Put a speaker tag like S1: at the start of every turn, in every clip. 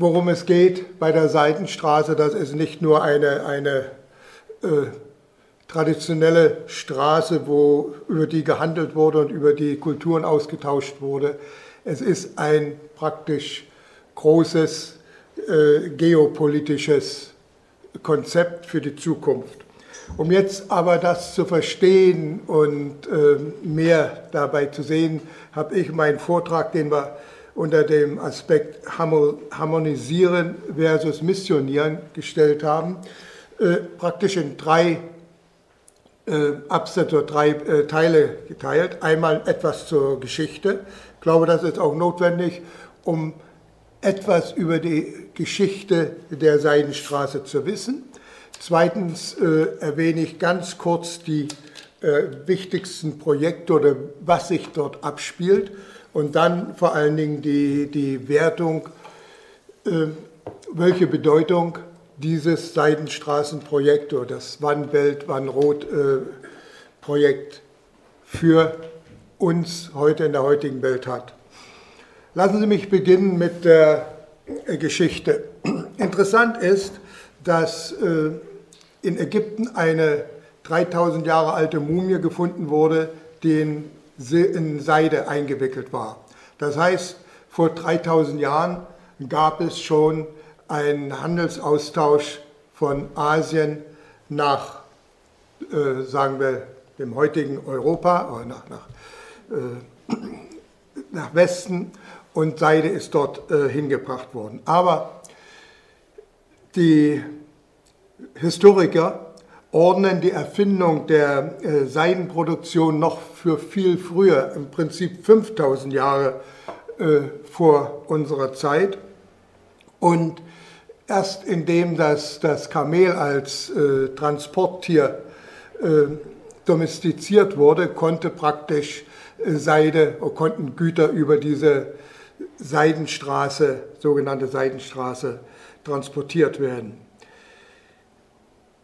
S1: worum es geht bei der Seidenstraße, das ist nicht nur eine, eine äh, traditionelle Straße, wo über die gehandelt wurde und über die Kulturen ausgetauscht wurde. Es ist ein praktisch großes äh, geopolitisches Konzept für die Zukunft. Um jetzt aber das zu verstehen und äh, mehr dabei zu sehen, habe ich meinen Vortrag, den wir unter dem Aspekt Harmonisieren versus Missionieren gestellt haben, äh, praktisch in drei äh, Absätze drei äh, Teile geteilt. Einmal etwas zur Geschichte. Ich glaube, das ist auch notwendig, um etwas über die Geschichte der Seidenstraße zu wissen. Zweitens äh, erwähne ich ganz kurz die äh, wichtigsten Projekte oder was sich dort abspielt und dann vor allen Dingen die, die Wertung, äh, welche Bedeutung dieses Seidenstraßenprojekt oder das Wann-Welt, Wann-Rot-Projekt äh, für uns heute in der heutigen Welt hat. Lassen Sie mich beginnen mit der äh, Geschichte. Interessant ist, dass äh, in Ägypten eine 3000 Jahre alte Mumie gefunden wurde, die in Seide eingewickelt war. Das heißt, vor 3000 Jahren gab es schon einen Handelsaustausch von Asien nach, äh, sagen wir, dem heutigen Europa oder nach, nach, äh, nach Westen und Seide ist dort äh, hingebracht worden. Aber die Historiker ordnen die Erfindung der äh, Seidenproduktion noch für viel früher, im Prinzip 5000 Jahre äh, vor unserer Zeit. Und Erst indem das, das Kamel als äh, Transporttier äh, domestiziert wurde, konnte praktisch äh, Seide, konnten Güter über diese Seidenstraße, sogenannte Seidenstraße, transportiert werden.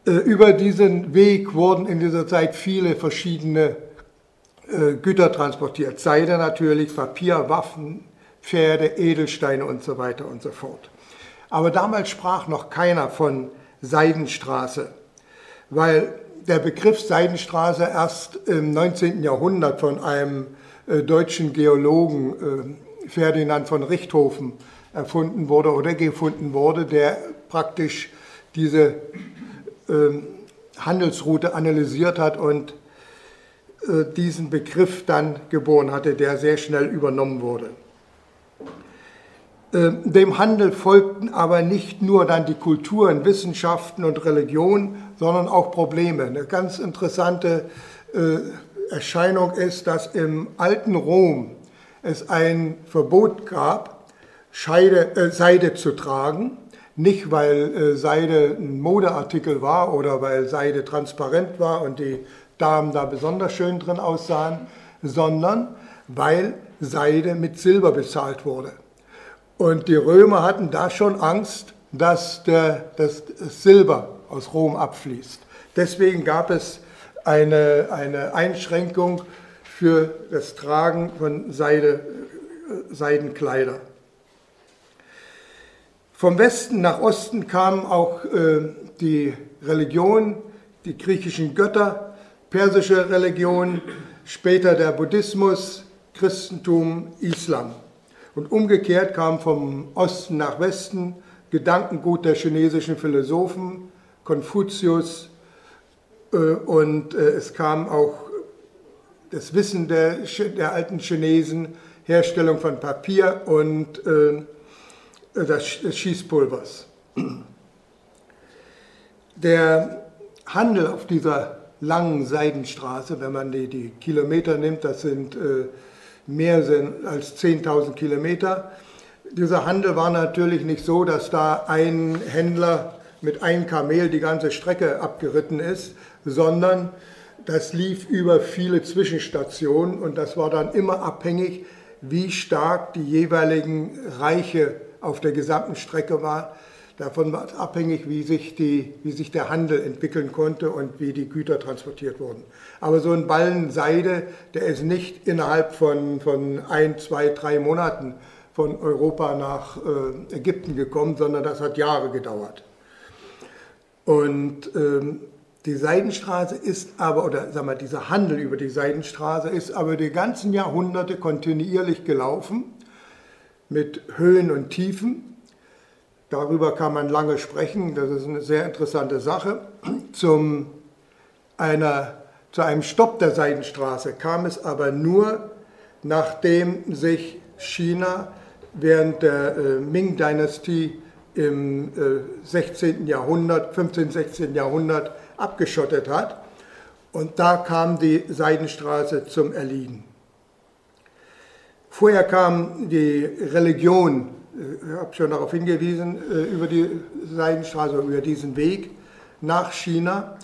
S1: Äh, über diesen Weg wurden in dieser Zeit viele verschiedene äh, Güter transportiert. Seide natürlich, Papier, Waffen, Pferde, Edelsteine und so weiter und so fort. Aber damals sprach noch keiner von Seidenstraße, weil der Begriff Seidenstraße erst im 19. Jahrhundert von einem äh, deutschen Geologen Ferdinand von Richthofen erfunden wurde oder gefunden wurde, der praktisch diese Handelsroute analysiert hat und äh, diesen Begriff dann geboren hatte, der sehr schnell übernommen wurde. Ähm, dem Handel folgten aber nicht nur dann die Kulturen, Wissenschaften und Religion, sondern auch Probleme. Eine ganz interessante äh, Erscheinung ist, dass im alten Rom es ein Verbot gab, Scheide, äh, Seide zu tragen. Nicht, weil äh, Seide ein Modeartikel war oder weil Seide transparent war und die Damen da besonders schön drin aussahen, sondern weil Seide mit Silber bezahlt wurde. Und die Römer hatten da schon Angst, dass der, das Silber aus Rom abfließt. Deswegen gab es eine, eine Einschränkung für das Tragen von Seide, Seidenkleider. Vom Westen nach Osten kam auch äh, die Religion, die griechischen Götter, persische Religion, später der Buddhismus, Christentum, Islam. Und umgekehrt kam vom Osten nach Westen Gedankengut der chinesischen Philosophen, Konfuzius, äh, und äh, es kam auch das Wissen der, der alten Chinesen, Herstellung von Papier und äh, des Schießpulvers. Der Handel auf dieser langen Seidenstraße, wenn man die, die Kilometer nimmt, das sind mehr sind als 10.000 Kilometer. Dieser Handel war natürlich nicht so, dass da ein Händler mit einem Kamel die ganze Strecke abgeritten ist, sondern das lief über viele Zwischenstationen und das war dann immer abhängig, wie stark die jeweiligen Reiche auf der gesamten Strecke waren. Davon war es abhängig, wie sich, die, wie sich der Handel entwickeln konnte und wie die Güter transportiert wurden. Aber so ein Ballen Seide, der ist nicht innerhalb von, von ein, zwei, drei Monaten von Europa nach äh, Ägypten gekommen, sondern das hat Jahre gedauert. Und ähm, die Seidenstraße ist aber, oder sagen wir, dieser Handel über die Seidenstraße ist aber die ganzen Jahrhunderte kontinuierlich gelaufen, mit Höhen und Tiefen. Darüber kann man lange sprechen, das ist eine sehr interessante Sache. Zum, einer, zu einem Stopp der Seidenstraße kam es aber nur, nachdem sich China während der äh, Ming-Dynastie im äh, 16. Jahrhundert, 15. 16. Jahrhundert abgeschottet hat. Und da kam die Seidenstraße zum Erliegen. Vorher kam die Religion ich habe schon darauf hingewiesen, äh, über die Seidenstraße, über diesen Weg nach China.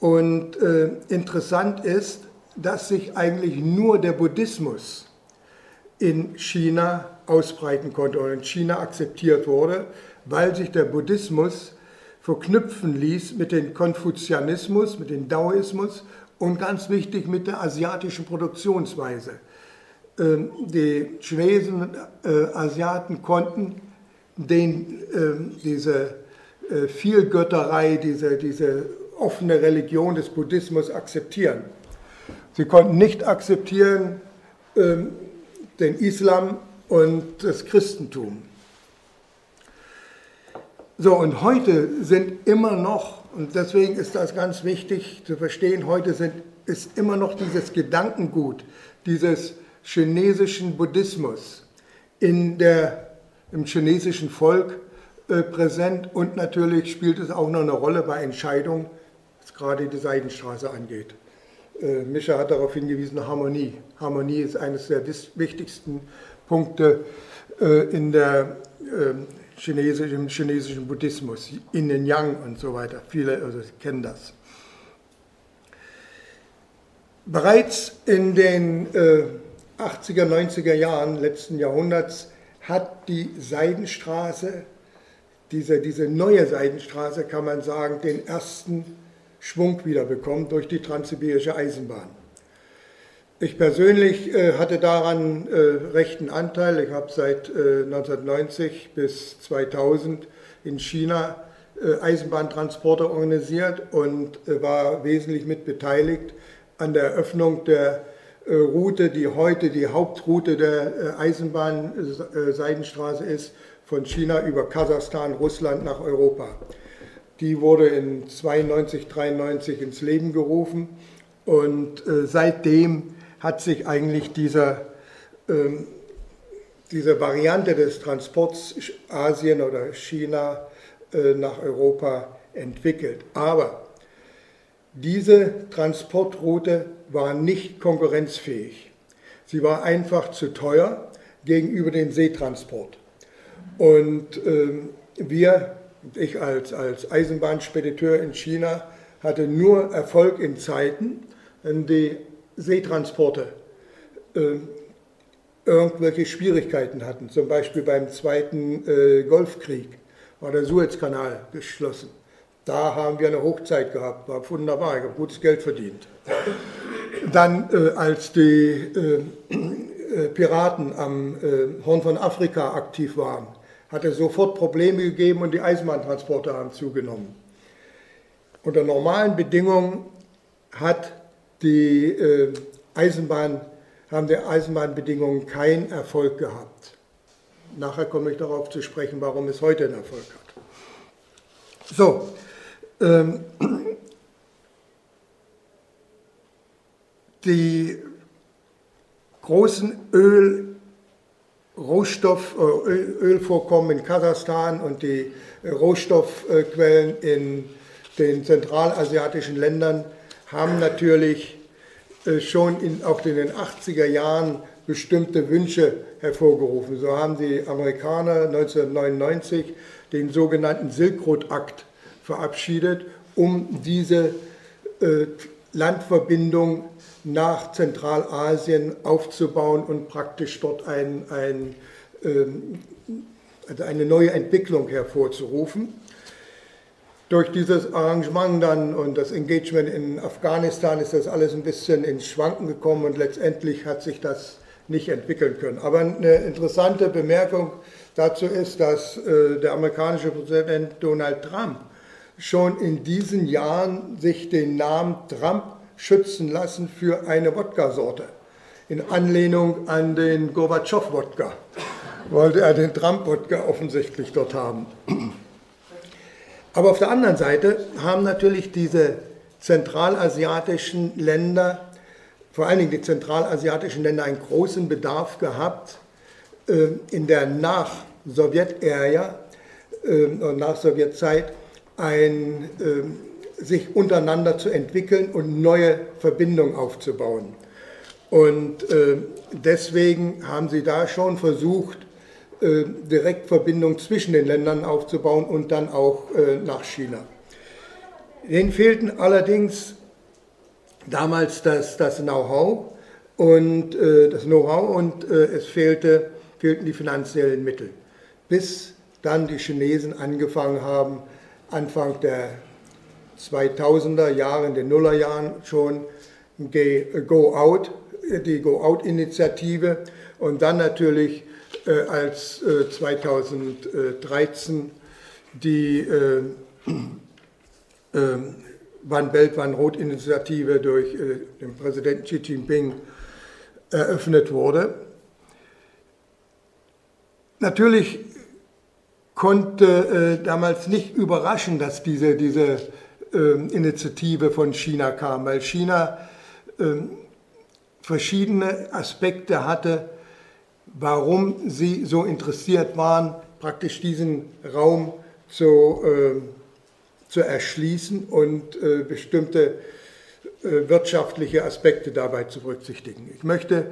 S1: Und äh, interessant ist, dass sich eigentlich nur der Buddhismus in China ausbreiten konnte und in China akzeptiert wurde, weil sich der Buddhismus verknüpfen ließ mit dem Konfuzianismus, mit dem Daoismus und ganz wichtig mit der asiatischen Produktionsweise. Ähm, die Chinesen, äh, Asiaten konnten den, ähm, diese äh, Vielgötterei, diese, diese offene Religion des Buddhismus akzeptieren. Sie konnten nicht akzeptieren ähm, den Islam und das Christentum. So, und heute sind immer noch, und deswegen ist das ganz wichtig zu verstehen, heute sind, ist immer noch dieses Gedankengut, dieses chinesischen Buddhismus in der, im chinesischen Volk äh, präsent und natürlich spielt es auch noch eine Rolle bei Entscheidungen, was gerade die Seidenstraße angeht. Äh, Mischa hat darauf hingewiesen, Harmonie. Harmonie ist eines der wichtigsten Punkte äh, in der ähm, chinesischen, im chinesischen Buddhismus, Yin und Yang und so weiter. Viele also kennen das. Bereits in den äh, 80er, 90er Jahren letzten Jahrhunderts hat die Seidenstraße, diese, diese neue Seidenstraße, kann man sagen, den ersten Schwung wieder bekommen durch die transsibirische Eisenbahn. Ich persönlich äh, hatte daran äh, rechten Anteil. Ich habe seit äh, 1990 bis 2000 in China äh, Eisenbahntransporte organisiert und äh, war wesentlich mit beteiligt an der Eröffnung der Route, die heute die Hauptroute der äh, Eisenbahn-Seidenstraße äh, ist, von China über Kasachstan, Russland nach Europa. Die wurde in 92, 93 ins Leben gerufen und seitdem hat sich eigentlich dieser, ähm, diese Variante des Transports Asien oder China nach Europa entwickelt. Aber diese Transportroute war nicht konkurrenzfähig. Sie war einfach zu teuer gegenüber dem Seetransport. Und ähm, wir, ich als, als Eisenbahnspediteur in China, hatte nur Erfolg in Zeiten, wenn die Seetransporte äh, irgendwelche Schwierigkeiten hatten. Zum Beispiel beim Zweiten äh, Golfkrieg war der Suezkanal geschlossen. Da haben wir eine Hochzeit gehabt, war wunderbar, ich habe gutes Geld verdient. Dann, äh, als die äh, äh, Piraten am äh, Horn von Afrika aktiv waren, hat es sofort Probleme gegeben und die Eisenbahntransporte haben zugenommen. Unter normalen Bedingungen hat die äh, Eisenbahn, haben die Eisenbahnbedingungen keinen Erfolg gehabt. Nachher komme ich darauf zu sprechen, warum es heute einen Erfolg hat. So, ähm, die großen Öl, Rohstoff, äh, Ölvorkommen in Kasachstan und die Rohstoffquellen in den zentralasiatischen Ländern haben natürlich äh, schon in, auch in den 80er Jahren bestimmte Wünsche hervorgerufen. So haben die Amerikaner 1999 den sogenannten Silk Road Akt verabschiedet, um diese äh, Landverbindung nach Zentralasien aufzubauen und praktisch dort ein, ein, ähm, also eine neue Entwicklung hervorzurufen. Durch dieses Arrangement dann und das Engagement in Afghanistan ist das alles ein bisschen ins Schwanken gekommen und letztendlich hat sich das nicht entwickeln können. Aber eine interessante Bemerkung dazu ist, dass äh, der amerikanische Präsident Donald Trump schon in diesen Jahren sich den Namen Trump schützen lassen für eine Wodka-Sorte. In Anlehnung an den Gorbatschow-Wodka wollte er den Trump-Wodka offensichtlich dort haben. Aber auf der anderen Seite haben natürlich diese zentralasiatischen Länder, vor allen Dingen die zentralasiatischen Länder, einen großen Bedarf gehabt, äh, in der Nach-Sowjet-Ära äh, und Nach-Sowjet-Zeit ein, äh, sich untereinander zu entwickeln und neue Verbindungen aufzubauen. Und deswegen haben sie da schon versucht, Direktverbindungen zwischen den Ländern aufzubauen und dann auch nach China. Denen fehlten allerdings damals das, das Know-how und äh, das Know-how und äh, es fehlte, fehlten die finanziellen Mittel. Bis dann die Chinesen angefangen haben, Anfang der 2000er Jahre, in den Nullerjahren schon, Go Out, die Go Out-Initiative und dann natürlich äh, als 2013 äh, die äh, ähm, One Belt, One Road Initiative durch äh, den Präsidenten Xi Jinping eröffnet wurde. Natürlich konnte äh, damals nicht überraschen, dass diese, diese ähm, Initiative von China kam, weil China ähm, verschiedene Aspekte hatte, warum sie so interessiert waren, praktisch diesen Raum zu zu erschließen und äh, bestimmte äh, wirtschaftliche Aspekte dabei zu berücksichtigen. Ich möchte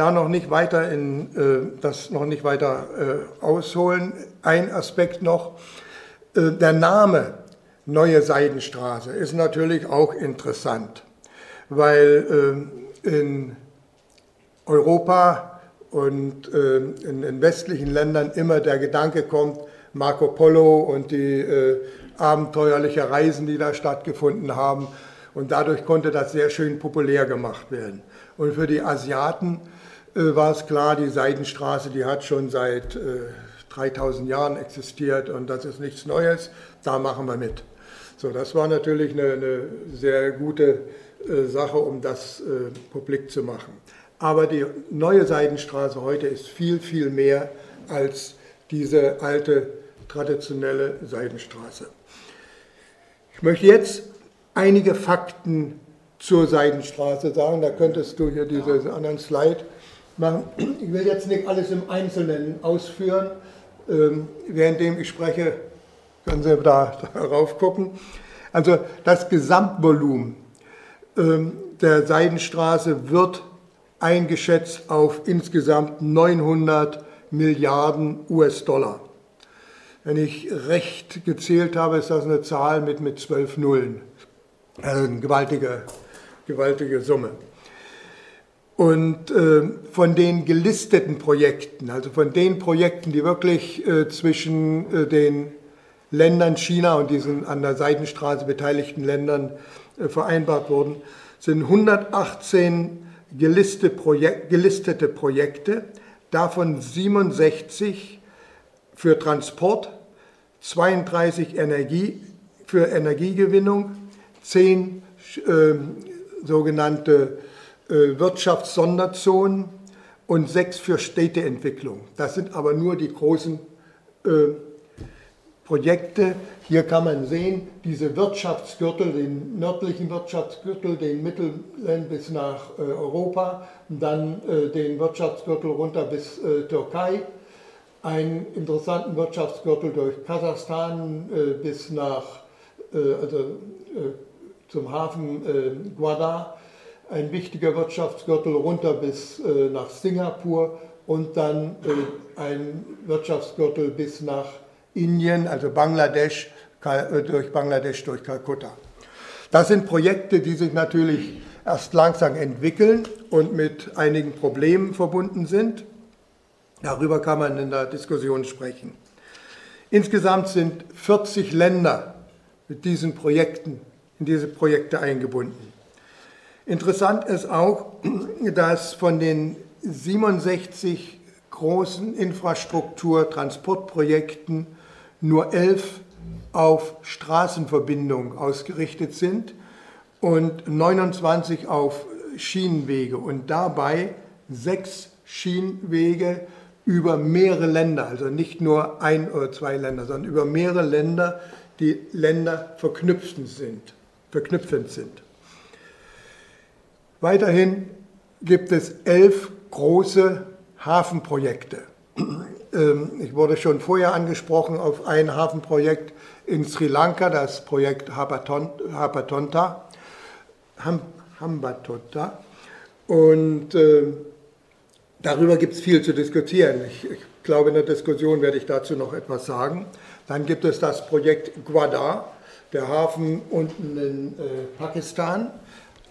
S1: da noch nicht weiter in äh, das noch nicht weiter äh, ausholen. Ein Aspekt noch: äh, Der Name Neue Seidenstraße ist natürlich auch interessant, weil äh, in Europa und in, in, westlichen Ländern immer der Gedanke kommt, Marco Polo und die abenteuerliche Reisen, die da stattgefunden haben. Und dadurch konnte das sehr schön populär gemacht werden. Und für die Asiaten äh, war es klar, die Seidenstraße, die hat schon seit äh, 3000 Jahren existiert und das ist nichts Neues, da machen wir mit. So, das war natürlich eine, eine sehr gute äh, Sache, um das äh, publik zu machen. Aber die neue Seidenstraße heute ist viel, viel mehr als diese alte traditionelle Seidenstraße. Ich möchte jetzt einige Fakten zur Seidenstraße sagen. Da könntest du hier diesen anderen Slide machen. Ich will jetzt nicht alles im Einzelnen ausführen. Ähm, währenddem ich spreche, können Sie da darauf gucken. Also das Gesamtvolumen ähm, der Seidenstraße wird eingeschätzt auf insgesamt 900 Milliarden US-Dollar. Wenn ich recht gezählt habe, ist das eine Zahl mit, mit zwölf Nullen. Also eine gewaltige, gewaltige Summe. Und äh, von den gelisteten Projekten, also von den Projekten, die wirklich äh, zwischen äh, den Ländern China und diesen an der Seidenstraße beteiligten Ländern äh, vereinbart wurden, sind 118 gelistete, Projek gelistete Projekte, davon 67 für Transport, 32 Energie, für Energiegewinnung, 10 äh, sogenannte Wirtschaftssonderzonen und 6 für Städteentwicklung. Das sind aber nur die großen äh, Projekte. Hier kann man sehen, diese Wirtschaftsgürtel, den nördlichen Wirtschaftsgürtel, den Mittelland bis nach äh, Europa, dann äh, den Wirtschaftsgürtel runter bis äh, Türkei einen interessanten Wirtschaftsgürtel durch Kasachstan äh, bis nach, äh, also äh, zum Hafen äh, Guadar, ein wichtiger Wirtschaftsgürtel runter bis äh, nach Singapur und dann äh, ein Wirtschaftsgürtel bis nach Indien, also Bangladesch, durch Bangladesch, durch Kalkutta. Das sind Projekte, die sich natürlich erst langsam entwickeln und mit einigen Problemen verbunden sind. Darüber kann man in der Diskussion sprechen. Insgesamt sind 40 Länder mit diesen Projekten, in diese Projekte eingebunden. Interessant ist auch, dass von den 67 großen Infrastruktur-Transportprojekten nur elf auf Straßenverbindungen ausgerichtet sind und 29 auf Schienenwege und dabei sechs Schienenwege über mehrere Länder, also nicht nur ein oder zwei Länder, sondern über mehrere Länder, die Länder verknüpfend sind. Verknüpfend sind. Weiterhin gibt es elf große Hafenprojekte. Ähm, ich wurde schon vorher angesprochen auf ein Hafenprojekt in Sri Lanka, das Projekt Hapatonta, Hambatonta. Und äh, darüber gibt es viel zu diskutieren. Ich, ich, glaube, in der Diskussion werde ich dazu noch etwas sagen. Dann gibt es das Projekt Gwadar, der Hafen unten in äh, Pakistan.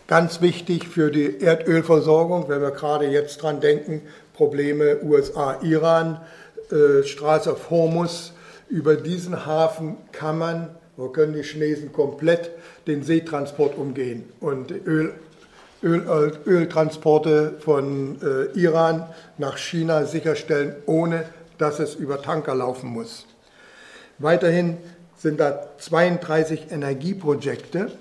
S1: Ganz wichtig für die Erdölversorgung, wenn wir gerade jetzt dran denken, Probleme USA, Iran, äh, Straße auf Hormus. Über diesen Hafen kann man, wo können die Chinesen komplett den Seetransport umgehen und Öl, Öl, Öltransporte von äh, Iran nach China sicherstellen, ohne dass es über Tanker laufen muss. Weiterhin sind da 32 Energieprojekte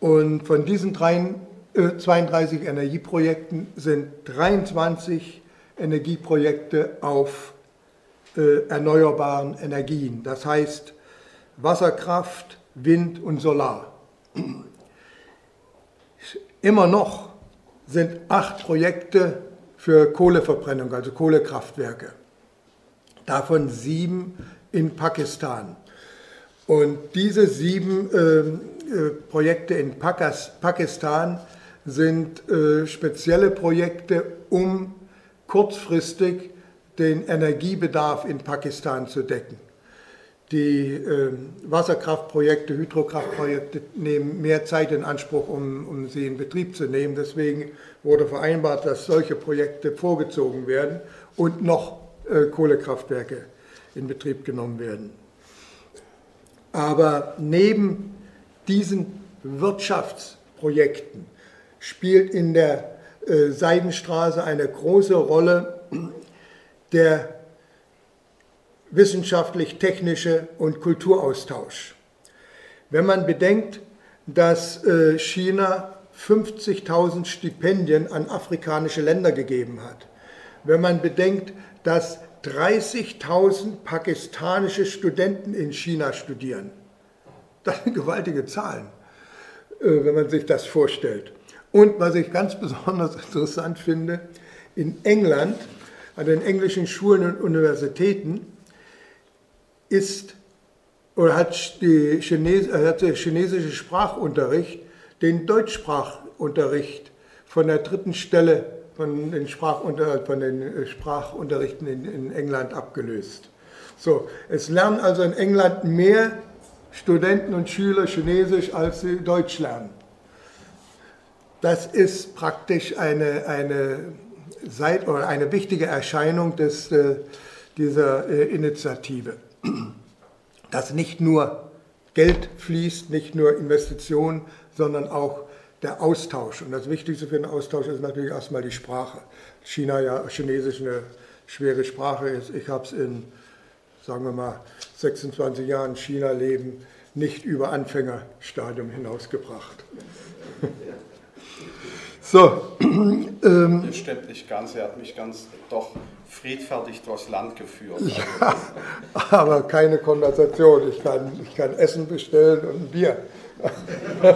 S1: und von diesen 32 äh, Energieprojekten sind 23 Energieprojekte auf äh, erneuerbaren Energien, das heißt Wasserkraft, Wind und Solar. Immer noch sind acht Projekte für Kohleverbrennung, also Kohlekraftwerke. Davon sieben in Pakistan. Und diese sieben ähm, äh, Projekte in Pakistan sind äh, spezielle Projekte, um kurzfristig den Energiebedarf in Pakistan zu decken. Die äh, Wasserkraftprojekte, Hydrokraftprojekte nehmen mehr Zeit in Anspruch, um, um sie in Betrieb zu nehmen. Deswegen wurde vereinbart, dass solche Projekte vorgezogen werden und noch äh, Kohlekraftwerke in Betrieb genommen werden. Aber neben diesen Wirtschaftsprojekten spielt in der äh, Seidenstraße eine große Rolle der wissenschaftlich-technische und Kulturaustausch. Wenn man bedenkt, dass äh, China 50.000 Stipendien an afrikanische Länder gegeben hat, wenn man bedenkt, dass 30.000 pakistanische Studenten in China studieren, das sind gewaltige Zahlen, äh, wenn man sich das vorstellt. Und was ich ganz besonders interessant finde, in England, an den englischen Schulen und Universitäten, ist oder hat, die Chines, äh, hat der chinesische Sprachunterricht den Deutschsprachunterricht von der dritten Stelle von den, Sprachunter, von den äh, Sprachunterrichten in, in England abgelöst. So, es lernen also in England mehr Studenten und Schüler Chinesisch, als sie Deutsch lernen. Das ist praktisch eine, eine, Seit oder eine wichtige Erscheinung des, äh, dieser äh, Initiative. Dass nicht nur Geld fließt, nicht nur Investitionen, sondern auch der Austausch. Und das Wichtigste für den Austausch ist natürlich erstmal die Sprache. China ja Chinesisch eine schwere Sprache ist. Ich habe es in, sagen wir mal, 26 Jahren China leben nicht über Anfängerstadium hinausgebracht.
S2: So. Ähm, das stimmt nicht ganz. Er hat mich ganz doch friedfertig durchs Land geführt.
S1: Ja, aber keine Konversation. Ich kann, ich kann Essen bestellen und ein Bier.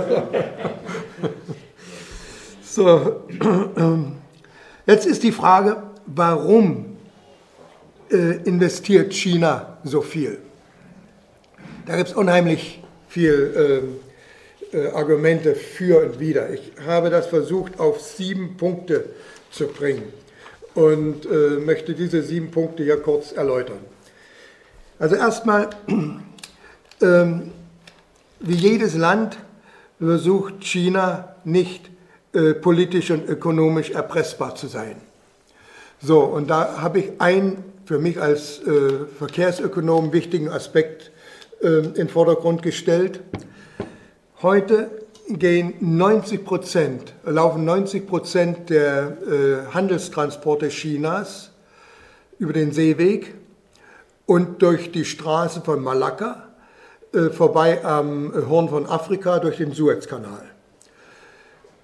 S1: so. Jetzt ist die Frage, warum investiert China so viel? Da gibt es unheimlich viel. Äh, äh, Argumente für und wider. Ich habe das versucht auf sieben Punkte zu bringen und äh, möchte diese sieben Punkte hier kurz erläutern. Also erstmal, ähm, wie jedes Land versucht China nicht äh, politisch und ökonomisch erpressbar zu sein. So, und da habe ich einen für mich als äh, Verkehrsökonom wichtigen Aspekt äh, in den Vordergrund gestellt. Heute gehen 90 Prozent, laufen 90 Prozent der äh, Handelstransporte Chinas über den Seeweg und durch die Straße von Malakka äh, vorbei am Horn von Afrika durch den Suezkanal.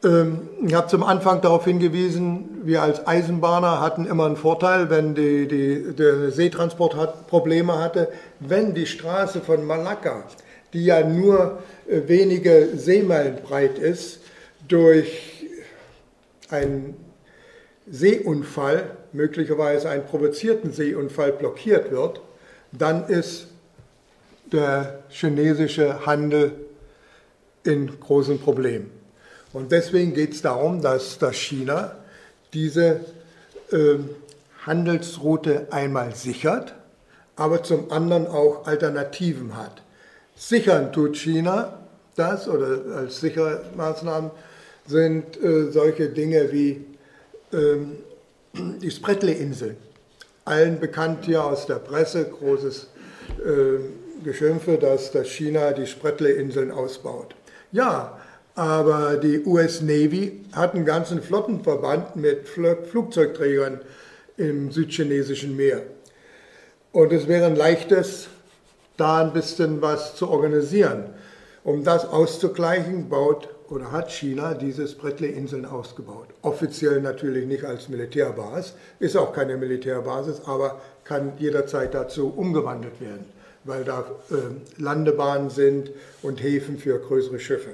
S1: Ähm, ich habe zum Anfang darauf hingewiesen, wir als Eisenbahner hatten immer einen Vorteil, wenn die, die, der Seetransport hat, Probleme hatte, wenn die Straße von Malakka, die ja nur äh, wenige Seemeilen breit ist, durch einen Seeunfall, möglicherweise einen provozierten Seeunfall blockiert wird, dann ist der chinesische Handel in großen Problemen. Und deswegen geht es darum, dass, dass China diese äh, Handelsroute einmal sichert, aber zum anderen auch Alternativen hat. Sichern tut China das oder als Sichermaßnahmen sind äh, solche Dinge wie ähm, die Spratly-Inseln. Allen bekannt hier aus der Presse, großes äh, Geschimpfe, dass, dass China die Spratly-Inseln ausbaut. Ja, aber die US Navy hat einen ganzen Flottenverband mit Flugzeugträgern im südchinesischen Meer. Und es wäre ein leichtes, da ein bisschen was zu organisieren. Um das auszugleichen, baut oder hat China diese Spratly-Inseln ausgebaut. Offiziell natürlich nicht als Militärbasis, ist auch keine Militärbasis, aber kann jederzeit dazu umgewandelt werden, weil da äh, Landebahnen sind und Häfen für größere Schiffe.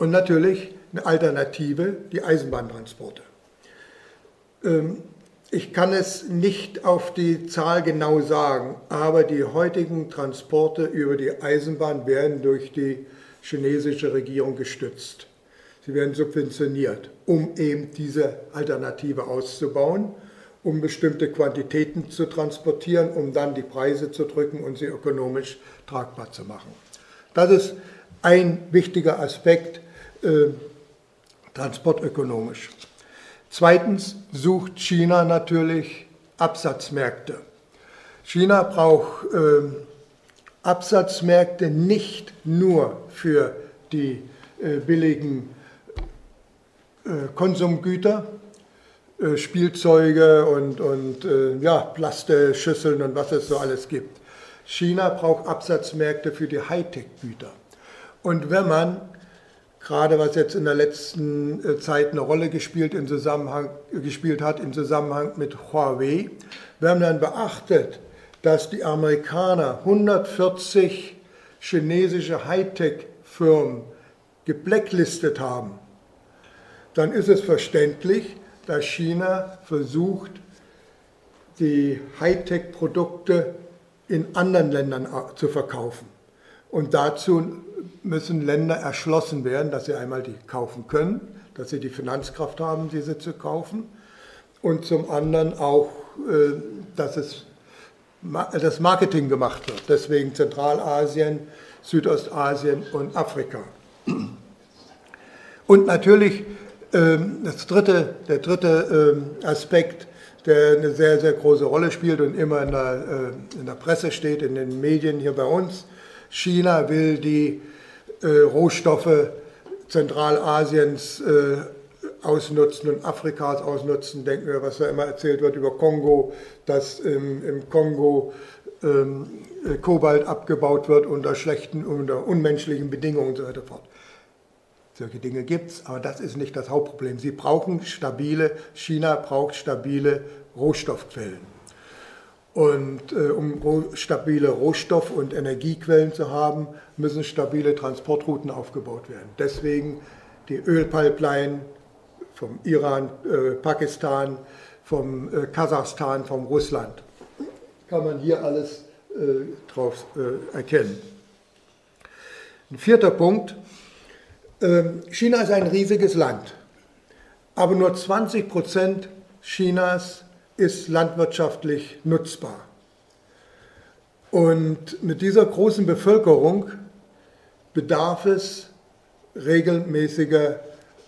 S1: Und natürlich eine Alternative, die Eisenbahntransporte. Ähm, ich kann es nicht auf die Zahl genau sagen, aber die heutigen Transporte über die Eisenbahn werden durch die chinesische Regierung gestützt. Sie werden subventioniert, um eben diese Alternative auszubauen, um bestimmte Quantitäten zu transportieren, um dann die Preise zu drücken und sie ökonomisch tragbar zu machen. Das ist ein wichtiger Aspekt äh, transportökonomisch. Zweitens sucht China natürlich Absatzmärkte. China braucht äh, Absatzmärkte nicht nur für die äh, billigen äh, Konsumgüter, äh, Spielzeuge und, und äh, ja, Plasteschüsseln und was es so alles gibt. China braucht Absatzmärkte für die Hightech-Güter. Und wenn man gerade was jetzt in der letzten äh, Zeit eine Rolle gespielt, in Zusammenhang, gespielt hat im Zusammenhang mit Huawei. Wir haben dann beachtet, dass die Amerikaner 140 chinesische Hightech-Firmen geblacklistet haben. Dann ist es verständlich, dass China versucht, die Hightech-Produkte in anderen Ländern äh, zu verkaufen. Und dazu müssen Länder erschlossen werden, dass sie einmal die kaufen können, dass sie die Finanzkraft haben, diese zu kaufen. Und zum anderen auch, äh, dass es das Marketing gemacht wird. Deswegen Zentralasien, Südostasien und Afrika. Und natürlich ähm, das dritte, der dritte ähm, Aspekt, der eine sehr, sehr große Rolle spielt und immer in der, äh, in der Presse steht, in den Medien hier bei uns. China will die äh, Rohstoffe Zentralasiens äh, ausnutzen und Afrikas ausnutzen. Denken wir, was da immer erzählt wird über Kongo, dass im, im Kongo ähm, Kobalt abgebaut wird unter schlechten, unter unmenschlichen Bedingungen und so weiter fort. Solche Dinge gibt es, aber das ist nicht das Hauptproblem. Sie brauchen stabile, China braucht stabile Rohstoffquellen. Und äh, um stabile Rohstoff- und Energiequellen zu haben, müssen stabile Transportrouten aufgebaut werden. Deswegen die Ölpipeline vom Iran, äh, Pakistan, vom äh, Kasachstan, vom Russland. Kann man hier alles äh, drauf äh, erkennen. Ein vierter Punkt. Ähm, China ist ein riesiges Land, aber nur 20 Prozent Chinas ist landwirtschaftlich nutzbar. Und mit dieser großen Bevölkerung bedarf es regelmäßiger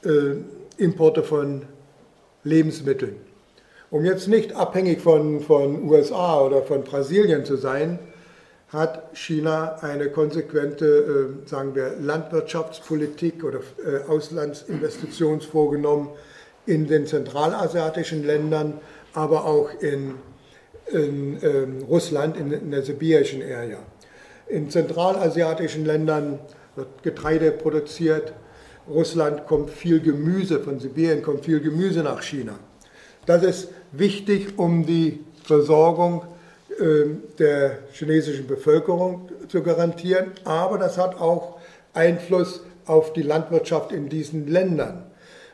S1: äh, Importe von Lebensmitteln. Um jetzt nicht abhängig von, von USA oder von Brasilien zu sein, hat China eine konsequente, äh, sagen wir, Landwirtschaftspolitik oder äh, Auslandsinvestitions vorgenommen in den zentralasiatischen Ländern, aber auch in, in ähm, Russland, in, in der sibirischen Area. In zentralasiatischen Ländern wird Getreide produziert. Russland kommt viel Gemüse, von Sibirien kommt viel Gemüse nach China. Das ist wichtig, um die Versorgung ähm, der chinesischen Bevölkerung zu garantieren, aber das hat auch Einfluss auf die Landwirtschaft in diesen Ländern,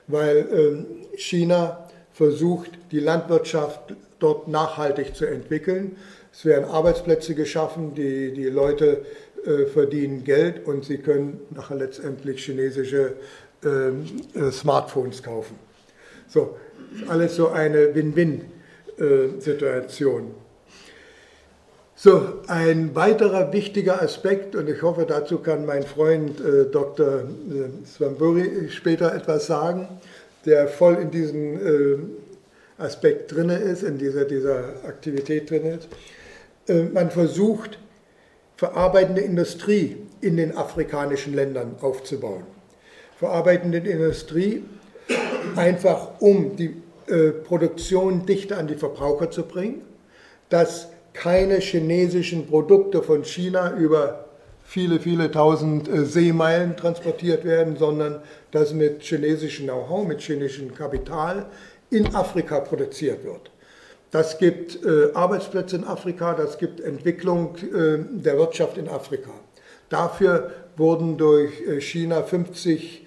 S1: weil ähm, China versucht, die Landwirtschaft dort nachhaltig zu entwickeln. Es werden Arbeitsplätze geschaffen, die, die Leute äh, verdienen Geld und sie können nachher letztendlich chinesische ähm, äh, Smartphones kaufen. So, alles so eine Win-Win-Situation. Äh, so, ein weiterer wichtiger Aspekt, und ich hoffe, dazu kann mein Freund äh, Dr. Äh, Swamburi später etwas sagen, der voll in diesem äh, Aspekt drin ist, in dieser, dieser Aktivität drin ist. Äh, man versucht, verarbeitende Industrie in den afrikanischen Ländern aufzubauen. Verarbeitende Industrie einfach um die äh, Produktion dichter an die Verbraucher zu bringen, dass keine chinesischen Produkte von China über viele, viele tausend äh, Seemeilen transportiert werden, sondern dass mit chinesischem Know-how, mit chinesischem Kapital in Afrika produziert wird. Das gibt äh, Arbeitsplätze in Afrika, das gibt Entwicklung äh, der Wirtschaft in Afrika. Dafür wurden durch China 50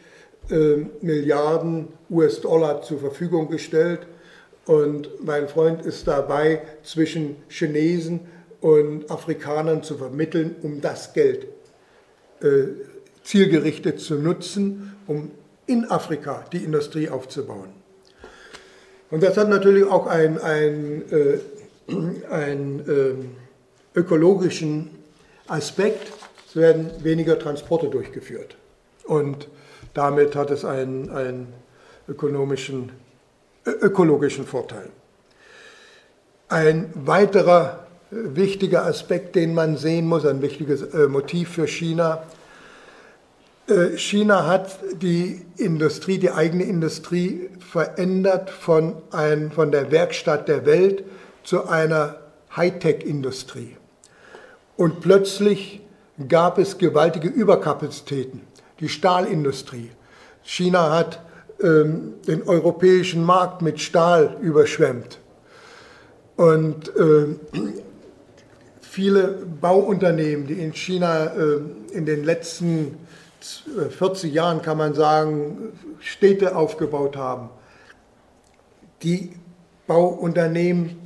S1: äh, Milliarden US-Dollar zur Verfügung gestellt und mein Freund ist dabei, zwischen Chinesen und Afrikanern zu vermitteln, um das Geld äh, zielgerichtet zu nutzen, um in Afrika die Industrie aufzubauen. Und das hat natürlich auch einen, einen, äh, einen äh, ökologischen Aspekt. Es werden weniger Transporte durchgeführt. Und damit hat es einen, einen ökonomischen ökologischen Vorteil. Ein weiterer wichtiger Aspekt, den man sehen muss, ein wichtiges äh, Motiv für China. Äh, China hat die Industrie, die eigene Industrie verändert von, ein, von der Werkstatt der Welt zu einer Hightech-Industrie. Und plötzlich gab es gewaltige Überkapazitäten. Die Stahlindustrie. China hat ähm, den europäischen Markt mit Stahl überschwemmt. Und äh, viele Bauunternehmen, die in China äh, in den letzten 40 Jahren, kann man sagen, Städte aufgebaut haben, die Bauunternehmen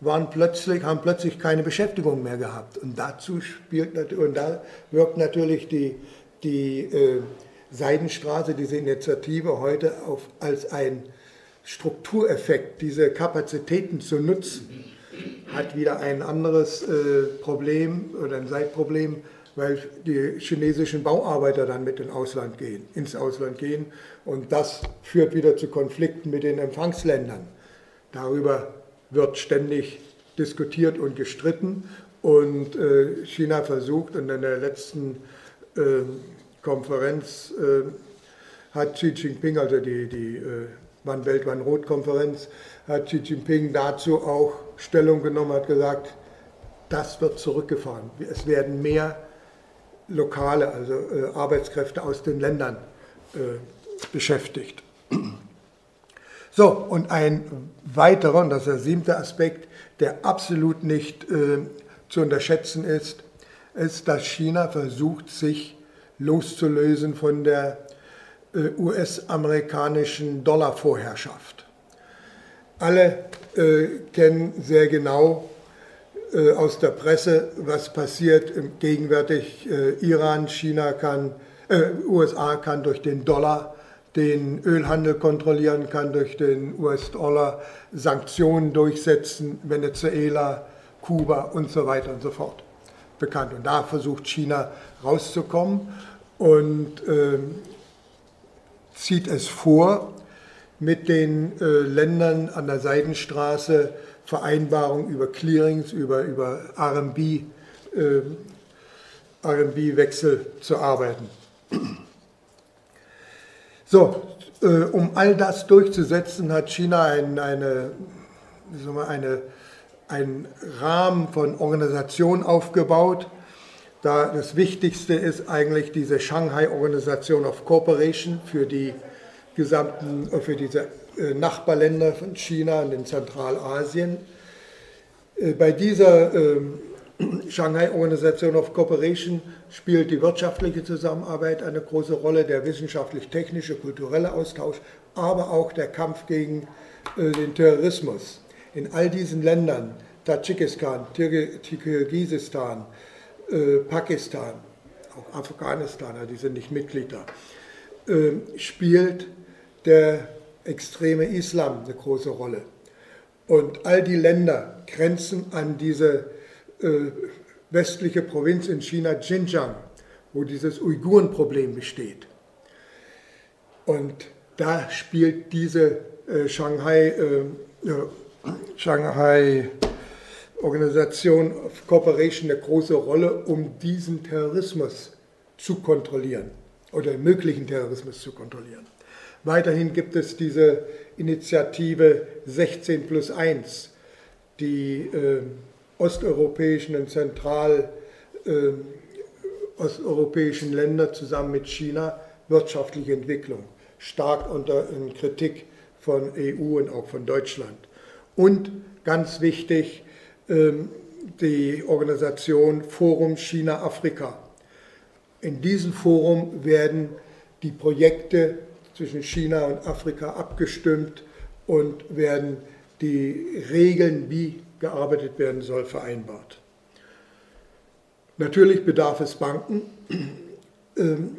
S1: waren plötzlich, haben plötzlich keine Beschäftigung mehr gehabt. Und dazu spielt und da wirkt natürlich die, die äh, Seidenstraße, diese Initiative heute auf, als ein Struktureffekt, diese Kapazitäten zu nutzen, hat wieder ein anderes äh, Problem oder ein Seitproblem, weil die chinesischen Bauarbeiter dann mit ins Ausland gehen, ins Ausland gehen und das führt wieder zu Konflikten mit den Empfangsländern. Darüber wird ständig diskutiert und gestritten und äh, China versucht und in der letzten äh, Konferenz hat Xi Jinping, also die, die äh, Wann Welt, Wann Rot Konferenz, hat Xi Jinping dazu auch Stellung genommen, hat gesagt, das wird zurückgefahren. Es werden mehr lokale, also äh, Arbeitskräfte aus den Ländern äh, beschäftigt. So, und ein weiterer, und das ist der siebte Aspekt, der absolut nicht äh, zu unterschätzen ist, ist, dass China versucht, sich loszulösen von der äh, US-amerikanischen Dollarvorherrschaft. Alle äh, kennen sehr genau äh, aus der Presse, was passiert gegenwärtig. Äh, Iran, China kann, äh, USA kann durch den Dollar den Ölhandel kontrollieren, kann durch den US-Dollar Sanktionen durchsetzen, Venezuela, Kuba und so weiter und so fort bekannt. Und da versucht China rauszukommen und äh, zieht es vor, mit den äh, Ländern an der Seidenstraße Vereinbarungen über Clearings, über, über RMB äh, RB-Wechsel zu arbeiten. So, äh, um all das durchzusetzen, hat China ein, eine, eine, einen Rahmen von Organisation aufgebaut. Da das Wichtigste ist eigentlich diese Shanghai Organisation of Cooperation für die gesamten, äh, für diese äh, Nachbarländer von China und in Zentralasien. Bei dieser ähm, Shanghai Organisation of Cooperation spielt die wirtschaftliche Zusammenarbeit eine große Rolle, der wissenschaftlich-technische, kulturelle Austausch, aber auch der Kampf gegen äh, den Terrorismus. In all diesen Ländern, Tadschikistan, Kirgisistan, äh, Pakistan, auch Afghanistan, die sind nicht Mitglied da, äh, spielt der extreme Islam eine große Rolle. Und all die Länder grenzen an diese äh, westliche Provinz in China, Xinjiang, wo dieses Uigurenproblem besteht. Und da spielt diese äh, Shanghai, äh, Shanghai Organisation of Cooperation eine große Rolle, um diesen Terrorismus zu kontrollieren oder möglichen Terrorismus zu kontrollieren. Weiterhin gibt es diese Initiative 16 plus 1, die äh, osteuropäischen und zentral äh, osteuropäischen Länder zusammen mit China wirtschaftliche Entwicklung, stark unter in Kritik von EU und auch von Deutschland. Und ganz wichtig, ähm, die Organisation Forum China-Afrika. In diesem Forum werden die Projekte zwischen China und Afrika abgestimmt und werden die Regeln, wie gearbeitet werden soll, vereinbart. Natürlich bedarf es Banken. Ähm,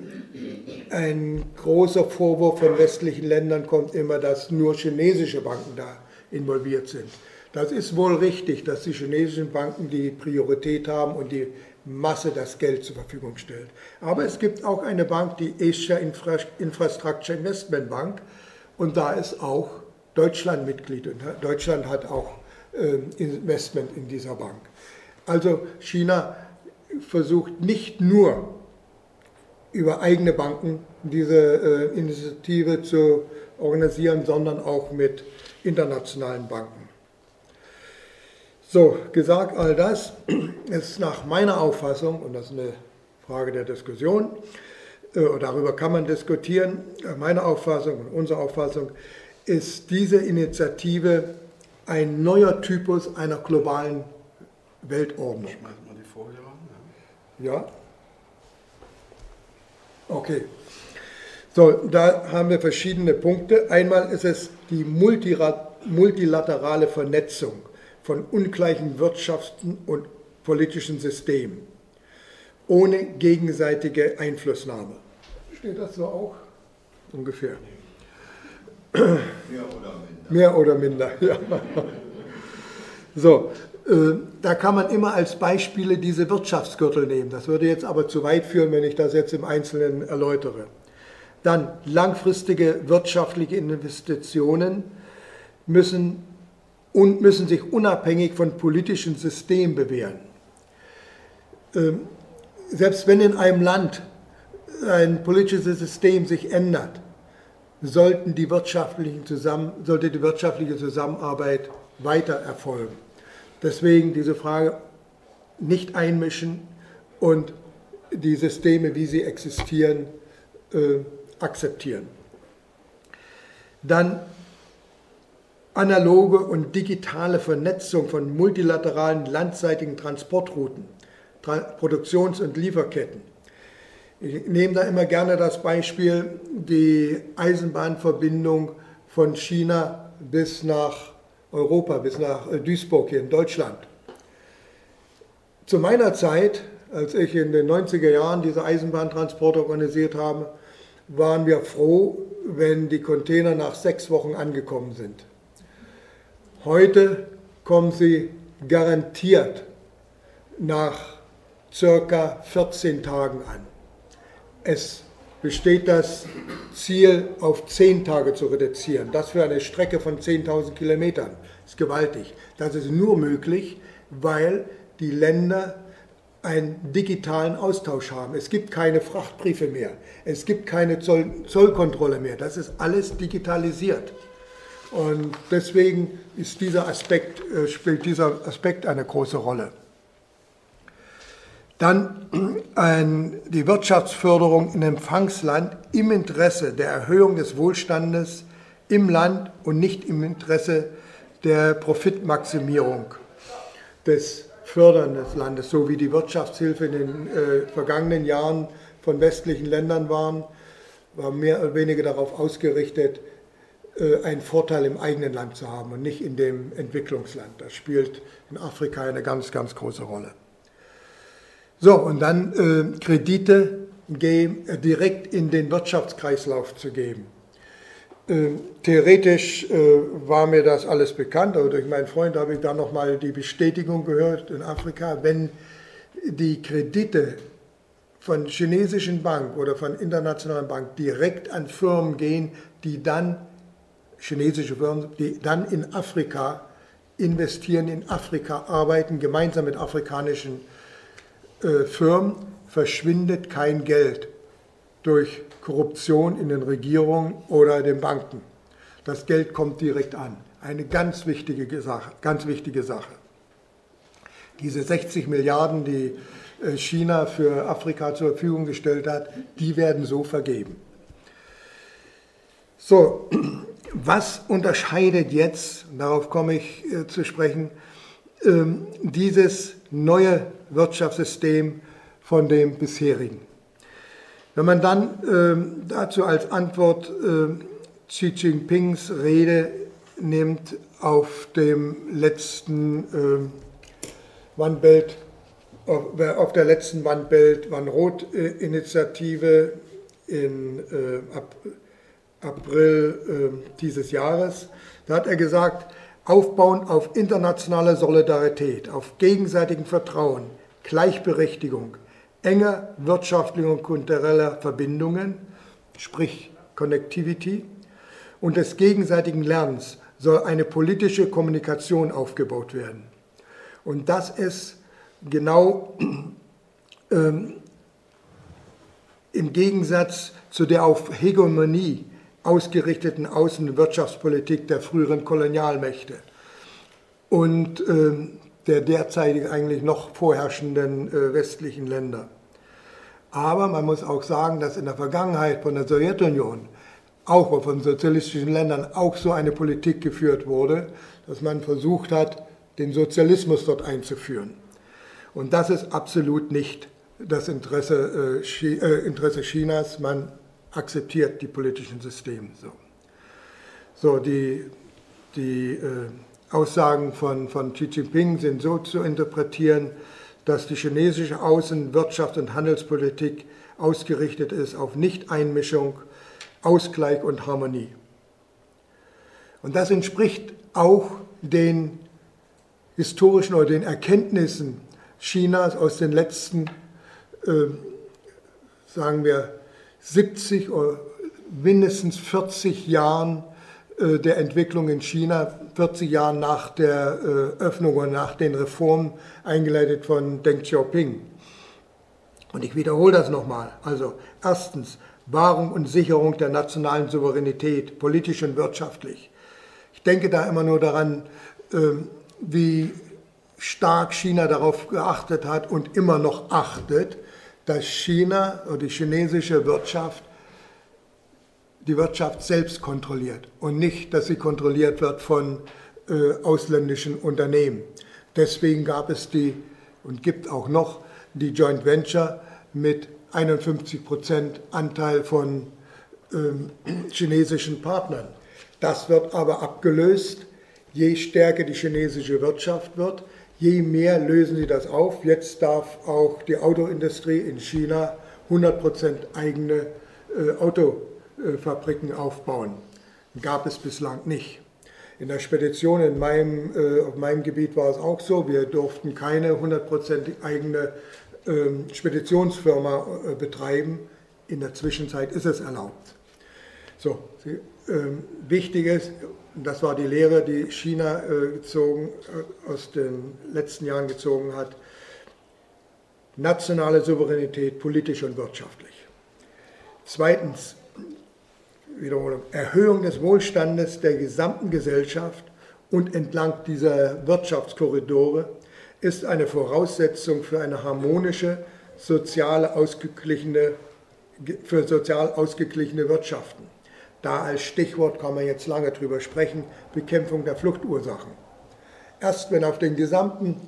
S1: ein großer Vorwurf von westlichen Ländern kommt immer, dass nur chinesische Banken da involviert sind. Das ist wohl richtig, dass die chinesischen Banken die Priorität haben und die Masse das Geld zur Verfügung stellt. Aber es gibt auch eine Bank, die Asia Infrastructure Investment Bank, und da ist auch Deutschland Mitglied. Und Deutschland hat auch äh, Investment in dieser Bank. Also China versucht nicht nur über eigene Banken diese äh, Initiative zu organisieren, sondern auch mit internationalen Banken. So, gesagt all das ist nach meiner Auffassung, und das ist eine Frage der Diskussion, äh, darüber kann man diskutieren, meine Auffassung und unsere Auffassung ist diese Initiative ein neuer Typus einer globalen Weltordnung. Schmeißen wir die Folie ran? Ja. ja. Okay. So, da haben wir verschiedene Punkte. Einmal ist es die multilaterale Vernetzung von ungleichen Wirtschaften und politischen Systemen ohne gegenseitige Einflussnahme. Steht das so auch? Ungefähr. Mehr oder minder. Mehr oder minder, ja. So, äh, da kann man immer als Beispiele diese Wirtschaftsgürtel nehmen. Das würde jetzt aber zu weit führen, wenn ich das jetzt im Einzelnen erläutere. Dann langfristige wirtschaftliche Investitionen müssen, und müssen sich unabhängig von politischen Systemen bewähren. Ähm, selbst wenn in einem Land ein politisches System sich ändert, sollten die wirtschaftlichen zusammen, sollte die wirtschaftliche Zusammenarbeit weiter erfolgen. Deswegen diese Frage nicht einmischen und die Systeme, wie sie existieren, äh, akzeptieren. Dann analoge und digitale Vernetzung von multilateralen landseitigen Transportrouten, Produktions- und Lieferketten ich nehme da immer gerne das Beispiel, die Eisenbahnverbindung von China bis nach Europa, bis nach äh, Duisburg hier in Deutschland. Zu meiner Zeit, als ich in den 90er Jahren diese Eisenbahntransporte organisiert habe, waren wir froh, wenn die Container nach sechs Wochen angekommen sind. Heute kommen sie garantiert nach circa 14 Tagen an. Es besteht das Ziel, auf zehn Tage zu reduzieren. Das für eine Strecke von 10.000 Kilometern ist gewaltig. Das ist nur möglich, weil die Länder einen digitalen Austausch haben. Es gibt keine Frachtbriefe mehr, es gibt keine Zoll Zollkontrolle mehr. Das ist alles digitalisiert. Und deswegen dieser Aspekt, äh, spielt dieser Aspekt eine große Rolle. Dann ein, die Wirtschaftsförderung in Empfangsland im Interesse der Erhöhung des Wohlstandes im Land und nicht im Interesse der Profitmaximierung des Fördern des Landes, so wie die Wirtschaftshilfe in den äh, vergangenen Jahren von westlichen Ländern waren, war mehr oder weniger darauf ausgerichtet, äh, einen Vorteil im eigenen Land zu haben und nicht in dem Entwicklungsland. Das spielt in Afrika eine ganz, ganz große Rolle. So, und dann äh, Kredite geben, äh, direkt in den Wirtschaftskreislauf zu geben. Äh, theoretisch äh, war mir das alles bekannt, aber durch meinen Freund habe ich da nochmal die Bestätigung gehört in Afrika, wenn die Kredite von chinesischen Banken oder von internationalen Banken direkt an Firmen gehen, die dann chinesische Firmen, die dann in Afrika investieren, in Afrika arbeiten, gemeinsam mit afrikanischen äh, Firmen, verschwindet kein Geld durch Korruption in den Regierungen oder den Banken. Das Geld kommt direkt an. Eine ganz wichtige Sache. Ganz wichtige Sache. Diese 60 Milliarden, die äh, China für Afrika zur Verfügung gestellt hat, die werden so vergeben. So, was unterscheidet jetzt, darauf komme ich äh, zu sprechen, ähm, dieses neue Wirtschaftssystem von dem bisherigen? Wenn man dann ähm, dazu als Antwort äh, Xi Jinpings Rede nimmt auf dem letzten äh, One auf, auf, der letzten One Belt, One Road Initiative in äh, ab, April äh, dieses Jahres. Da hat er gesagt, aufbauen auf internationale Solidarität, auf gegenseitigen Vertrauen, Gleichberechtigung, enger wirtschaftlicher und kultureller Verbindungen, sprich Connectivity, und des gegenseitigen Lernens soll eine politische Kommunikation aufgebaut werden. Und das ist genau ähm, im Gegensatz zu der auf Hegemonie ausgerichteten Außenwirtschaftspolitik der früheren Kolonialmächte und äh, der derzeitig eigentlich noch vorherrschenden äh, westlichen Länder. Aber man muss auch sagen, dass in der Vergangenheit von der Sowjetunion, auch von sozialistischen Ländern, auch so eine Politik geführt wurde, dass man versucht hat, den Sozialismus dort einzuführen. Und das ist absolut nicht das Interesse, äh, äh Interesse Chinas. Man akzeptiert die politischen Systeme. So, so die, die äh, Aussagen von, von Xi Jinping sind so zu interpretieren, dass die chinesische Außen-, Wirtschafts- und Handelspolitik ausgerichtet ist auf Nichteinmischung, Ausgleich und Harmonie. Und das entspricht auch den historischen oder den Erkenntnissen Chinas aus den letzten, äh, sagen wir, 70 oder mindestens 40 Jahren äh, der Entwicklung in China, 40 Jahren nach der äh, Öffnung und nach den Reformen eingeleitet von Deng Xiaoping. Und ich wiederhole das nochmal. Also erstens Wahrung und Sicherung der nationalen Souveränität, politisch und wirtschaftlich. Ich denke da immer nur daran, ähm, wie stark China darauf geachtet hat und immer noch achtet, dass China oder die chinesische Wirtschaft die Wirtschaft selbst kontrolliert und nicht, dass sie kontrolliert wird von äh, ausländischen Unternehmen. Deswegen gab es die und gibt auch noch die Joint Venture mit 51 Prozent Anteil von ähm, chinesischen Partnern. Das wird aber abgelöst, je stärker die chinesische Wirtschaft wird, je mehr lösen sie das auf. Jetzt darf auch die Autoindustrie in China 100 Prozent eigene äh, Auto Fabriken aufbauen. Gab es bislang nicht. In der Spedition in meinem, äh, auf meinem Gebiet war es auch so. Wir durften keine hundertprozentig eigene ähm, Speditionsfirma äh, betreiben. In der Zwischenzeit ist es erlaubt. So, ähm, wichtig ist, das war die Lehre, die China äh, gezogen, aus den letzten Jahren gezogen hat, nationale Souveränität politisch und wirtschaftlich. Zweitens, Wiederholung, Erhöhung des Wohlstandes der gesamten Gesellschaft und entlang dieser Wirtschaftskorridore ist eine Voraussetzung für eine harmonische, soziale, ausgeglichene, für sozial ausgeglichene Wirtschaften. Da als Stichwort kann man jetzt lange drüber sprechen, Bekämpfung der Fluchtursachen. Erst wenn auf den gesamten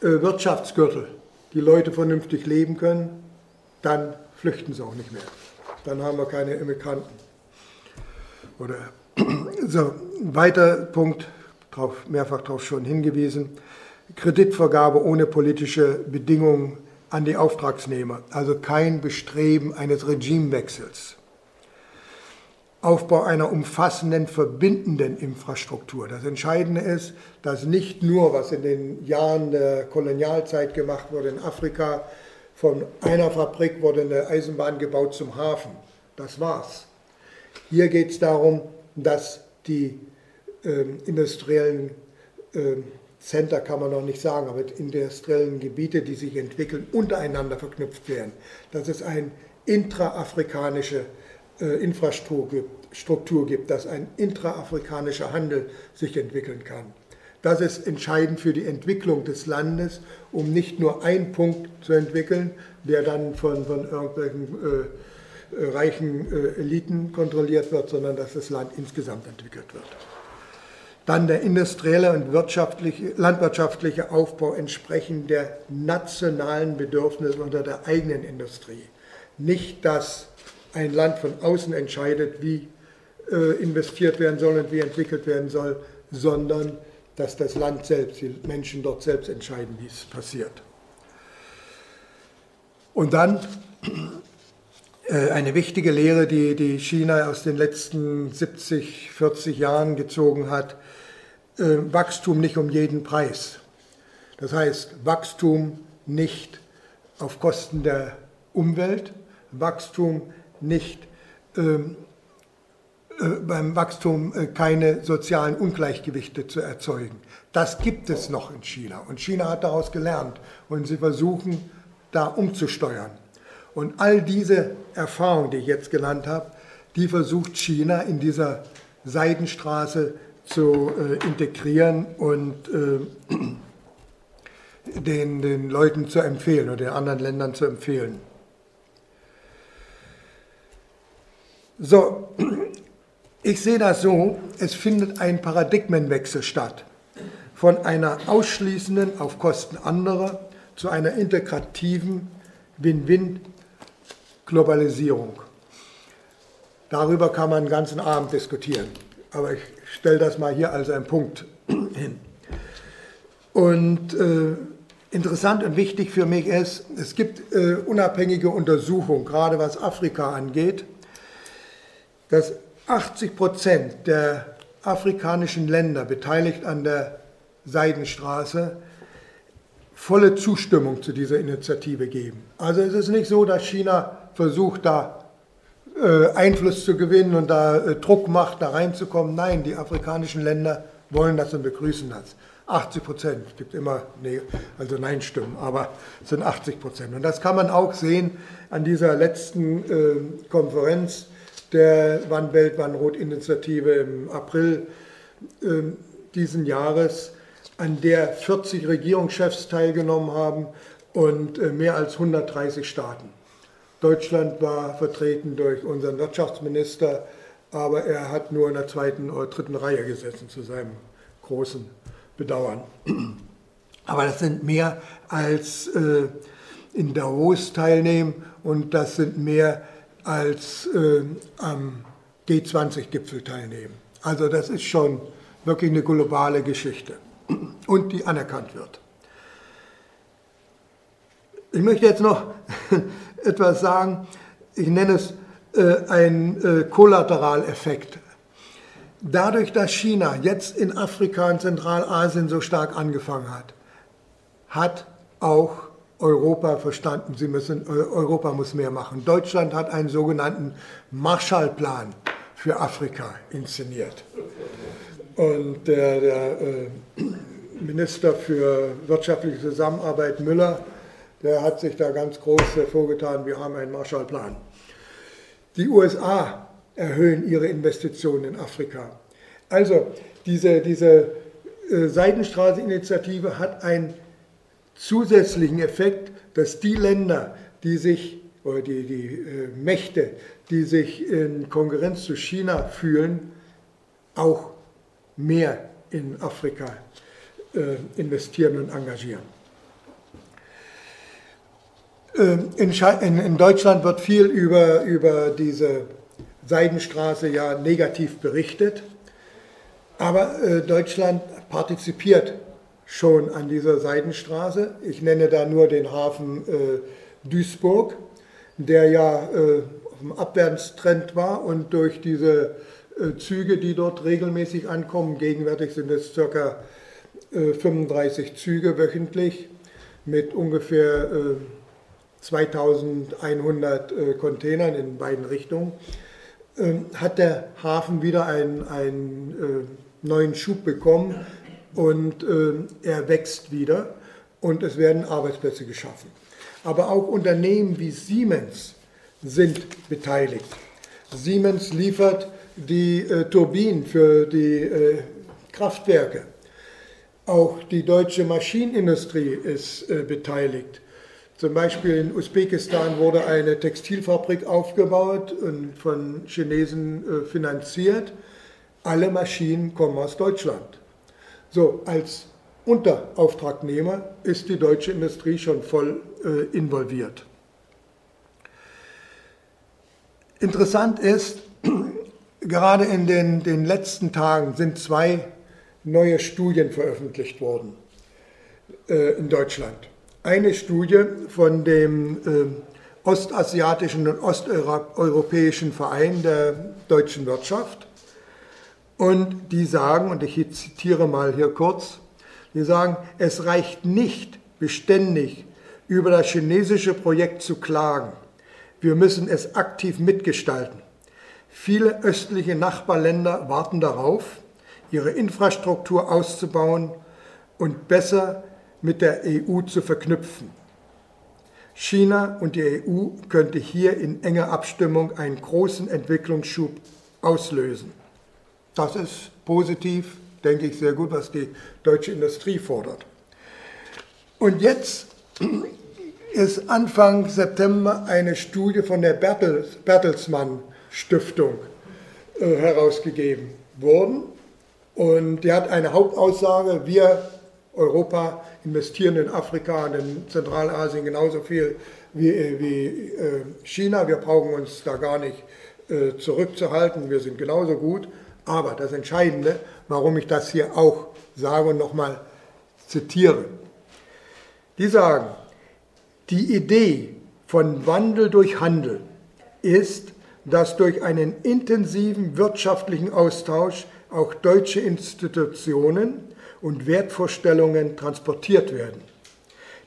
S1: äh, Wirtschaftsgürtel die Leute vernünftig leben können, dann flüchten sie auch nicht mehr. Dann haben wir keine Immigranten. Oder so, weiter Punkt, drauf, mehrfach darauf schon hingewiesen, Kreditvergabe ohne politische Bedingungen an die Auftragsnehmer, also kein Bestreben eines Regimewechsels. Aufbau einer umfassenden, verbindenden Infrastruktur. Das Entscheidende ist, dass nicht nur, was in den Jahren der Kolonialzeit gemacht wurde in Afrika, von einer Fabrik wurde eine Eisenbahn gebaut zum Hafen. Das war's. Hier geht es darum, dass die äh, industriellen äh, Center kann man noch nicht sagen, aber industriellen Gebiete, die sich entwickeln, untereinander verknüpft werden. Dass es eine intraafrikanische Infrastruktur gibt, dass ein intraafrikanischer Handel sich entwickeln kann. Das ist entscheidend für die Entwicklung des Landes, um nicht nur einen Punkt zu entwickeln, der dann von, von irgendwelchen äh, reichen äh, Eliten kontrolliert wird, sondern dass das Land insgesamt entwickelt wird. Dann der industrielle und wirtschaftliche, landwirtschaftliche Aufbau entsprechend der nationalen Bedürfnisse oder der eigenen Industrie. Nicht, dass ein Land von außen entscheidet, wie äh, investiert werden soll und wie entwickelt werden soll, sondern dass das Land selbst, die Menschen dort selbst entscheiden, wie es passiert. Und dann äh, eine wichtige Lehre, die, die China aus den letzten 70, 40 Jahren gezogen hat, äh, Wachstum nicht um jeden Preis. Das heißt, Wachstum nicht auf Kosten der Umwelt, Wachstum nicht ähm, äh, beim Wachstum äh, keine sozialen Ungleichgewichte zu erzeugen. Das gibt es noch in China und China hat daraus gelernt und sie versuchen da umzusteuern. Und all diese Erfahrungen, die ich jetzt genannt habe, die versucht China in dieser Seidenstraße zu äh, integrieren und äh, den, den Leuten zu empfehlen oder den anderen Ländern zu empfehlen. So, ich sehe das so, es findet ein Paradigmenwechsel statt. Von einer ausschließenden auf Kosten anderer zu einer integrativen Win-Win-Globalisierung. Darüber kann man den ganzen Abend diskutieren. Aber ich stelle das mal hier als einen Punkt hin. Und äh, interessant und wichtig für mich ist, es gibt äh, unabhängige Untersuchungen, gerade was Afrika angeht, dass 80 Prozent der afrikanischen Länder beteiligt an der Seidenstraße volle Zustimmung zu dieser Initiative geben. Also es ist nicht so, dass China versucht, da äh, Einfluss zu gewinnen und da äh, Druck macht, da reinzukommen. Nein, die afrikanischen Länder wollen das und begrüßen das. 80 Prozent, es gibt immer nee, also Nein-Stimmen, aber es sind 80 Prozent. Und das kann man auch sehen an dieser letzten äh, Konferenz der Wann-Welt-Wann-Rot-Initiative im April äh, diesen Jahres, an der 40 Regierungschefs teilgenommen haben und äh, mehr als 130 Staaten. Deutschland war vertreten durch unseren Wirtschaftsminister, aber er hat nur in der zweiten oder dritten Reihe gesessen, zu seinem großen Bedauern. Aber das sind mehr als äh, in Davos teilnehmen und das sind mehr als äh, am G20-Gipfel teilnehmen. Also das ist schon wirklich eine globale Geschichte und die anerkannt wird. Ich möchte jetzt noch etwas sagen, ich nenne es äh, ein äh, Kollateraleffekt. Dadurch, dass China jetzt in Afrika und Zentralasien so stark angefangen hat, hat auch Europa verstanden, sie müssen, Europa muss mehr machen. Deutschland hat einen sogenannten Marshallplan für Afrika inszeniert. Und der, der äh, Minister für wirtschaftliche Zusammenarbeit Müller der hat sich da ganz groß vorgetan, wir haben einen Marshallplan. Die USA erhöhen ihre Investitionen in Afrika. Also diese, diese äh, Seidenstraße-Initiative hat einen zusätzlichen Effekt, dass die Länder, die sich, oder die, die äh, Mächte, die sich in Konkurrenz zu China fühlen, auch mehr in Afrika äh, investieren und engagieren. Ähm, in, in, Deutschland wird viel über, über diese Seidenstraße ja negativ berichtet, aber äh, Deutschland partizipiert schon an dieser Seidenstraße. Ich nenne da nur den Hafen äh, Duisburg, der ja äh, auf dem Abwärtstrend war und durch diese äh, Züge, die dort regelmäßig ankommen, gegenwärtig sind es ca. 35 äh, Züge wöchentlich mit ungefähr 2100 äh, Containern in beiden Richtungen, ähm, hat der Hafen wieder einen, einen neuen Schub bekommen und äh, er wächst wieder und es werden Arbeitsplätze geschaffen. Aber auch Unternehmen wie Siemens sind beteiligt. Siemens liefert die äh, Turbinen für die äh, Kraftwerke. Auch die deutsche Maschinenindustrie ist äh, beteiligt. Zum Beispiel in Usbekistan wurde eine Textilfabrik aufgebaut und von Chinesen äh, finanziert. Alle Maschinen kommen aus Deutschland. So, als Unterauftragnehmer ist die deutsche Industrie schon voll äh, involviert. Interessant ist, gerade in den, den letzten Tagen sind zwei neue Studien veröffentlicht worden äh, in Deutschland. Eine Studie von dem äh, Ostasiatischen und Osteuropäischen Verein der deutschen Wirtschaft und die sagen, und ich zitiere mal hier kurz, die sagen, es reicht nicht beständig über das chinesische Projekt zu klagen. Wir müssen es aktiv mitgestalten. Viele östliche Nachbarländer warten darauf, ihre Infrastruktur auszubauen und besser mit der EU zu verknüpfen. China und die EU könnte hier in enger Abstimmung einen großen Entwicklungsschub auslösen. Das ist positiv, denke ich, sehr gut, was die deutsche Industrie fordert. Und jetzt ist Anfang September eine Studie von der Bertels, Bertelsmann Stiftung äh, herausgegeben worden. Und die hat eine Hauptaussage, wir Europa investieren in Afrika und in Zentralasien genauso viel wie, äh, wie äh, China. Wir brauchen uns da gar nicht zurückzuhalten, wir sind genauso gut. Aber das Entscheidende, warum ich das hier auch sage und nochmal zitiere, die sagen, die Idee von Wandel durch Handel ist, dass durch einen intensiven wirtschaftlichen Austausch auch deutsche Institutionen und Wertvorstellungen transportiert werden,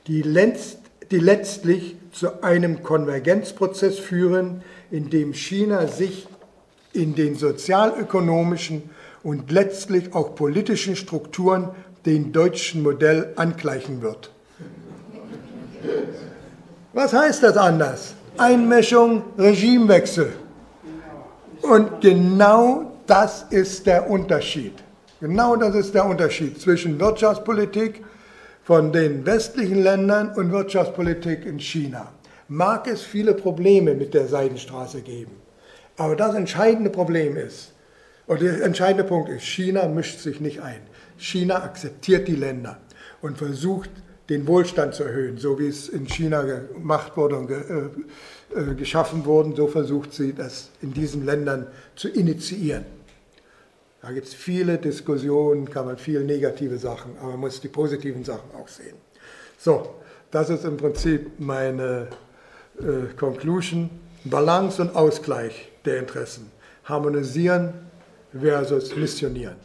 S1: die, letzt, die letztlich zu einem Konvergenzprozess führen, in dem China sich in den sozialökonomischen und letztlich auch politischen Strukturen den deutschen Modell angleichen wird. Was heißt das anders? Einmischung, Regimewechsel. Und genau das ist der Unterschied. Genau das ist der Unterschied zwischen Wirtschaftspolitik von den westlichen Ländern und Wirtschaftspolitik in China. Mag es viele Probleme mit der Seidenstraße geben. Aber das entscheidende Problem ist, oder der entscheidende Punkt ist, China mischt sich nicht ein. China akzeptiert die Länder und versucht, den Wohlstand zu erhöhen, so wie es in China gemacht wurde und ge, äh, äh, geschaffen wurde, so versucht sie das in diesen Ländern zu initiieren. Da gibt es viele Diskussionen, kann man viel negative Sachen, aber man muss die positiven Sachen auch sehen. So, das ist im Prinzip meine äh, Conclusion. Balance und Ausgleich der Interessen. Harmonisieren versus missionieren.